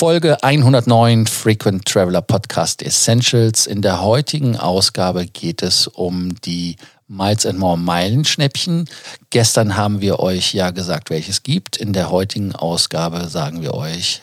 Folge 109 Frequent Traveler Podcast Essentials. In der heutigen Ausgabe geht es um die Miles and More Meilenschnäppchen. Gestern haben wir euch ja gesagt, welches gibt. In der heutigen Ausgabe sagen wir euch,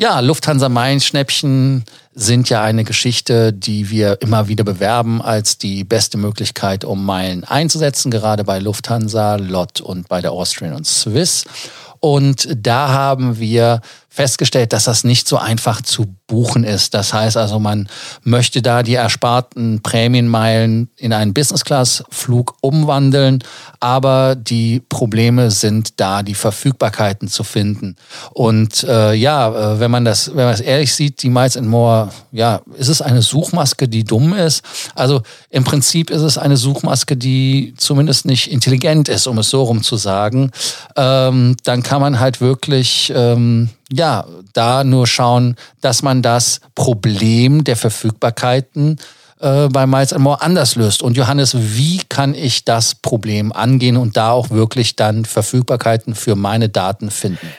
Ja, Lufthansa Meilenschnäppchen sind ja eine Geschichte, die wir immer wieder bewerben als die beste Möglichkeit, um Meilen einzusetzen, gerade bei Lufthansa, LOT und bei der Austrian und Swiss. Und da haben wir festgestellt, dass das nicht so einfach zu buchen ist. Das heißt also, man möchte da die ersparten Prämienmeilen in einen Business-Class-Flug umwandeln, aber die Probleme sind da, die Verfügbarkeiten zu finden. Und äh, ja, äh, wenn man das, wenn man das ehrlich sieht, die Miles and More, ja, ist es eine Suchmaske, die dumm ist? Also im Prinzip ist es eine Suchmaske, die zumindest nicht intelligent ist, um es so rum zu sagen. Ähm, dann kann man halt wirklich ähm, ja, da nur schauen, dass man das Problem der Verfügbarkeiten äh, bei Miles More anders löst. Und Johannes, wie kann ich das Problem angehen und da auch wirklich dann Verfügbarkeiten für meine Daten finden?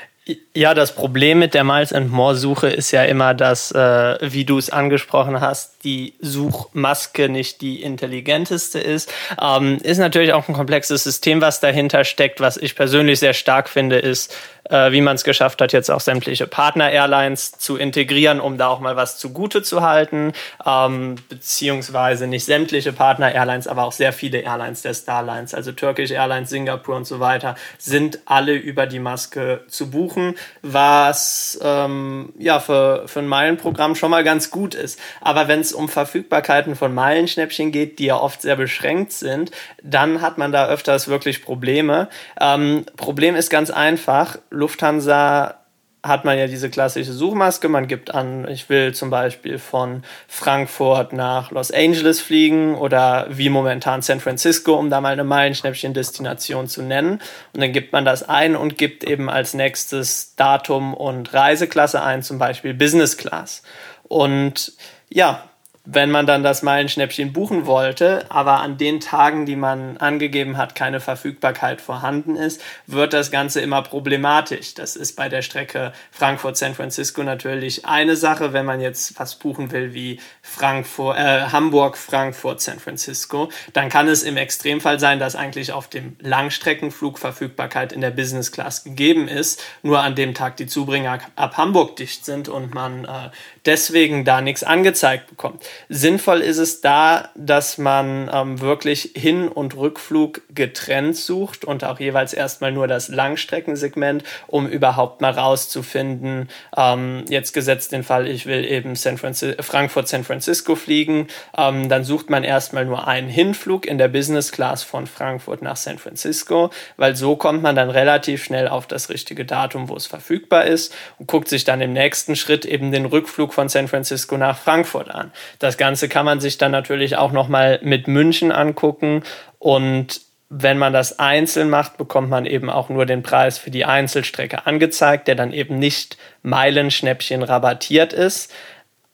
Ja, das Problem mit der Miles and More Suche ist ja immer, dass, äh, wie du es angesprochen hast, die Suchmaske nicht die intelligenteste ist. Ähm, ist natürlich auch ein komplexes System, was dahinter steckt. Was ich persönlich sehr stark finde, ist, äh, wie man es geschafft hat, jetzt auch sämtliche Partner-Airlines zu integrieren, um da auch mal was zugute zu halten. Ähm, beziehungsweise nicht sämtliche Partner-Airlines, aber auch sehr viele Airlines der Starlines, also Turkish Airlines, Singapur und so weiter, sind alle über die Maske zu buchen was ähm, ja für, für ein Meilenprogramm schon mal ganz gut ist. Aber wenn es um Verfügbarkeiten von Meilenschnäppchen geht, die ja oft sehr beschränkt sind, dann hat man da öfters wirklich Probleme. Ähm, Problem ist ganz einfach, Lufthansa hat man ja diese klassische Suchmaske. Man gibt an, ich will zum Beispiel von Frankfurt nach Los Angeles fliegen oder wie momentan San Francisco, um da mal eine Meilenschnäppchen-Destination zu nennen. Und dann gibt man das ein und gibt eben als nächstes Datum und Reiseklasse ein, zum Beispiel Business Class. Und ja, wenn man dann das Meilenschnäppchen buchen wollte, aber an den Tagen, die man angegeben hat, keine Verfügbarkeit vorhanden ist, wird das Ganze immer problematisch. Das ist bei der Strecke Frankfurt-San Francisco natürlich eine Sache, wenn man jetzt was buchen will wie Frankfurt, äh, Hamburg, Frankfurt, San Francisco, dann kann es im Extremfall sein, dass eigentlich auf dem Langstreckenflug Verfügbarkeit in der Business Class gegeben ist, nur an dem Tag die Zubringer ab Hamburg dicht sind und man äh, deswegen da nichts angezeigt bekommt. Sinnvoll ist es da, dass man ähm, wirklich Hin- und Rückflug getrennt sucht und auch jeweils erstmal nur das Langstreckensegment, um überhaupt mal rauszufinden, ähm, jetzt gesetzt den Fall, ich will eben Frankfurt, San Francisco fliegen, ähm, dann sucht man erstmal nur einen Hinflug in der Business Class von Frankfurt nach San Francisco, weil so kommt man dann relativ schnell auf das richtige Datum, wo es verfügbar ist und guckt sich dann im nächsten Schritt eben den Rückflug von San Francisco nach Frankfurt an. Das Ganze kann man sich dann natürlich auch nochmal mit München angucken und wenn man das einzeln macht, bekommt man eben auch nur den Preis für die Einzelstrecke angezeigt, der dann eben nicht Meilenschnäppchen rabattiert ist.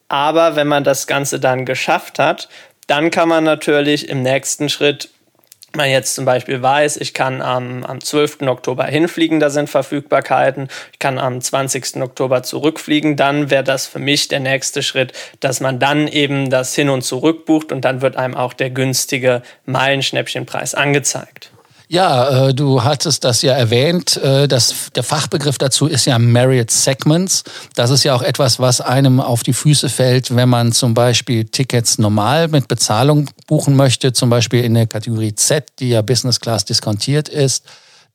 Aber wenn man das Ganze dann geschafft hat, dann kann man natürlich im nächsten Schritt man jetzt zum Beispiel weiß, ich kann am, am 12. Oktober hinfliegen, da sind Verfügbarkeiten, ich kann am 20. Oktober zurückfliegen, dann wäre das für mich der nächste Schritt, dass man dann eben das Hin- und Zurück bucht und dann wird einem auch der günstige Meilenschnäppchenpreis angezeigt. Ja, äh, du hattest das ja erwähnt. Äh, das, der Fachbegriff dazu ist ja Marriott Segments. Das ist ja auch etwas, was einem auf die Füße fällt, wenn man zum Beispiel Tickets normal mit Bezahlung buchen möchte, zum Beispiel in der Kategorie Z, die ja Business Class diskontiert ist.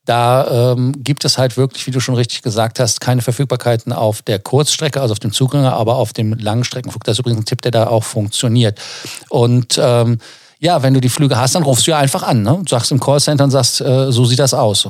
Da ähm, gibt es halt wirklich, wie du schon richtig gesagt hast, keine Verfügbarkeiten auf der Kurzstrecke, also auf dem Zugang, aber auf dem Langstreckenflug. Das ist übrigens ein Tipp, der da auch funktioniert. Und ähm, ja, wenn du die Flüge hast, dann rufst du ja einfach an. Ne? Du sagst im Callcenter und sagst, äh, so sieht das aus.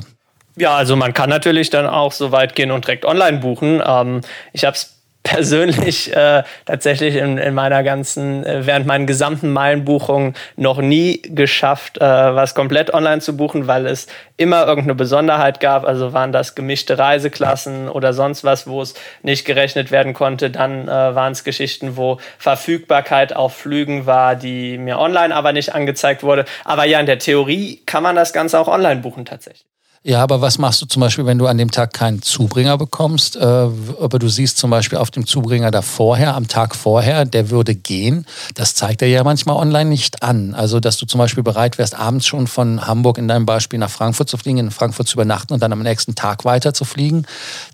Ja, also man kann natürlich dann auch so weit gehen und direkt online buchen. Ähm, ich habe es persönlich äh, tatsächlich in, in meiner ganzen, äh, während meinen gesamten Meilenbuchungen noch nie geschafft, äh, was komplett online zu buchen, weil es immer irgendeine Besonderheit gab. Also waren das gemischte Reiseklassen oder sonst was, wo es nicht gerechnet werden konnte. Dann äh, waren es Geschichten, wo Verfügbarkeit auf Flügen war, die mir online aber nicht angezeigt wurde. Aber ja, in der Theorie kann man das Ganze auch online buchen tatsächlich. Ja, aber was machst du zum Beispiel, wenn du an dem Tag keinen Zubringer bekommst? Äh, aber du siehst zum Beispiel auf dem Zubringer da vorher, am Tag vorher, der würde gehen. Das zeigt er ja manchmal online nicht an. Also, dass du zum Beispiel bereit wärst, abends schon von Hamburg in deinem Beispiel nach Frankfurt zu fliegen, in Frankfurt zu übernachten und dann am nächsten Tag weiter zu fliegen.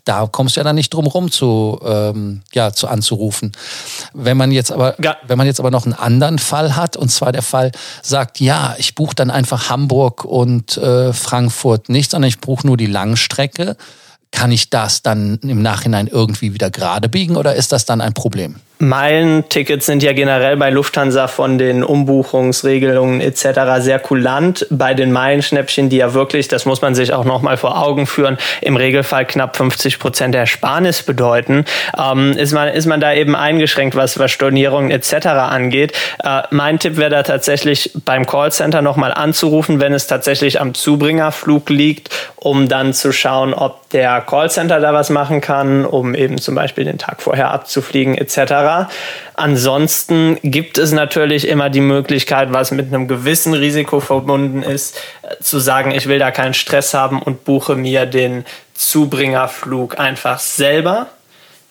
Da kommst du ja dann nicht drum rum zu, ähm, ja, zu anzurufen. Wenn man jetzt aber, ja. wenn man jetzt aber noch einen anderen Fall hat, und zwar der Fall sagt, ja, ich buche dann einfach Hamburg und äh, Frankfurt nicht, sondern ich buche nur die Langstrecke. Kann ich das dann im Nachhinein irgendwie wieder gerade biegen oder ist das dann ein Problem? Meilentickets sind ja generell bei Lufthansa von den Umbuchungsregelungen etc. sehr kulant. Bei den Meilenschnäppchen, die ja wirklich, das muss man sich auch nochmal vor Augen führen, im Regelfall knapp 50 Prozent der Ersparnis bedeuten, ähm, ist, man, ist man da eben eingeschränkt, was, was Stornierungen etc. angeht. Äh, mein Tipp wäre da tatsächlich beim Callcenter nochmal anzurufen, wenn es tatsächlich am Zubringerflug liegt, um dann zu schauen, ob der Callcenter da was machen kann, um eben zum Beispiel den Tag vorher abzufliegen etc. Ansonsten gibt es natürlich immer die Möglichkeit, was mit einem gewissen Risiko verbunden ist, äh, zu sagen, ich will da keinen Stress haben und buche mir den Zubringerflug einfach selber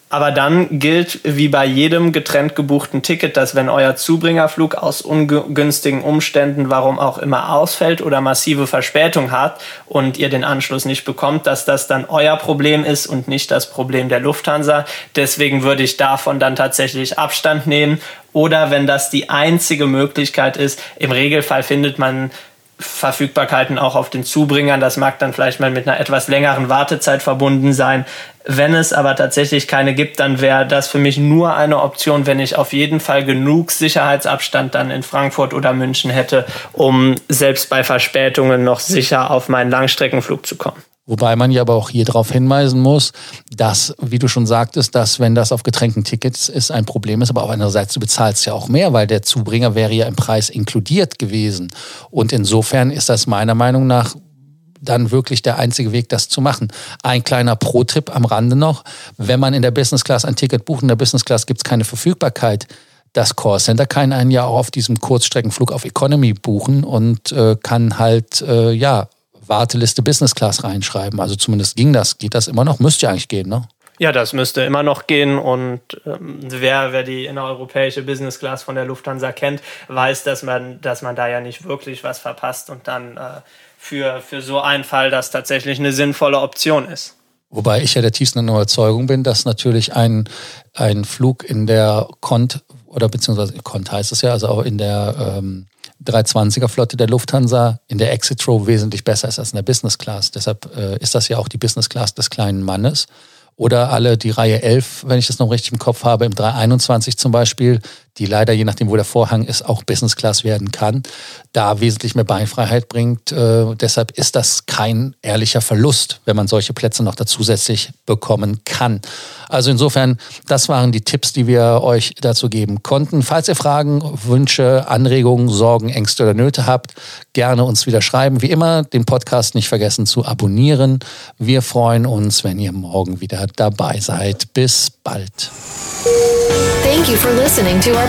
aber dann gilt wie bei jedem getrennt gebuchten Ticket, dass wenn euer Zubringerflug aus ungünstigen Umständen, warum auch immer, ausfällt oder massive Verspätung hat und ihr den Anschluss nicht bekommt, dass das dann euer Problem ist und nicht das Problem der Lufthansa. Deswegen würde ich davon dann tatsächlich Abstand nehmen. Oder wenn das die einzige Möglichkeit ist, im Regelfall findet man Verfügbarkeiten auch auf den Zubringern. Das mag dann vielleicht mal mit einer etwas längeren Wartezeit verbunden sein. Wenn es aber tatsächlich keine gibt, dann wäre das für mich nur eine Option, wenn ich auf jeden Fall genug Sicherheitsabstand dann in Frankfurt oder München hätte, um selbst bei Verspätungen noch sicher auf meinen Langstreckenflug zu kommen. Wobei man ja aber auch hier darauf hinweisen muss, dass, wie du schon sagtest, dass wenn das auf getränkten Tickets ist, ein Problem ist, aber auch andererseits, du bezahlst ja auch mehr, weil der Zubringer wäre ja im Preis inkludiert gewesen. Und insofern ist das meiner Meinung nach dann wirklich der einzige Weg, das zu machen. Ein kleiner Pro-Tipp am Rande noch. Wenn man in der Business Class ein Ticket bucht, in der Business Class gibt es keine Verfügbarkeit, das Callcenter kann einen ja auch auf diesem Kurzstreckenflug auf Economy buchen und äh, kann halt, äh, ja, Warteliste Business Class reinschreiben. Also zumindest ging das. Geht das immer noch? Müsste ja eigentlich gehen, ne? Ja, das müsste immer noch gehen und ähm, wer, wer die innereuropäische Business Class von der Lufthansa kennt, weiß, dass man, dass man da ja nicht wirklich was verpasst und dann äh, für, für so einen Fall das tatsächlich eine sinnvolle Option ist. Wobei ich ja der tiefsten Überzeugung bin, dass natürlich ein, ein Flug in der Cont oder beziehungsweise Cont heißt es ja, also auch in der ähm, 320er Flotte der Lufthansa in der Exit Row wesentlich besser ist als in der Business Class. Deshalb äh, ist das ja auch die Business Class des kleinen Mannes. Oder alle die Reihe 11, wenn ich das noch richtig im Kopf habe, im 321 zum Beispiel, die leider, je nachdem, wo der Vorhang ist, auch Business Class werden kann, da wesentlich mehr Beinfreiheit bringt. Äh, deshalb ist das kein ehrlicher Verlust, wenn man solche Plätze noch zusätzlich bekommen kann. Also insofern, das waren die Tipps, die wir euch dazu geben konnten. Falls ihr Fragen, Wünsche, Anregungen, Sorgen, Ängste oder Nöte habt, gerne uns wieder schreiben. Wie immer, den Podcast nicht vergessen zu abonnieren. Wir freuen uns, wenn ihr morgen wieder dabei seid. Bis bald. Thank you for listening to our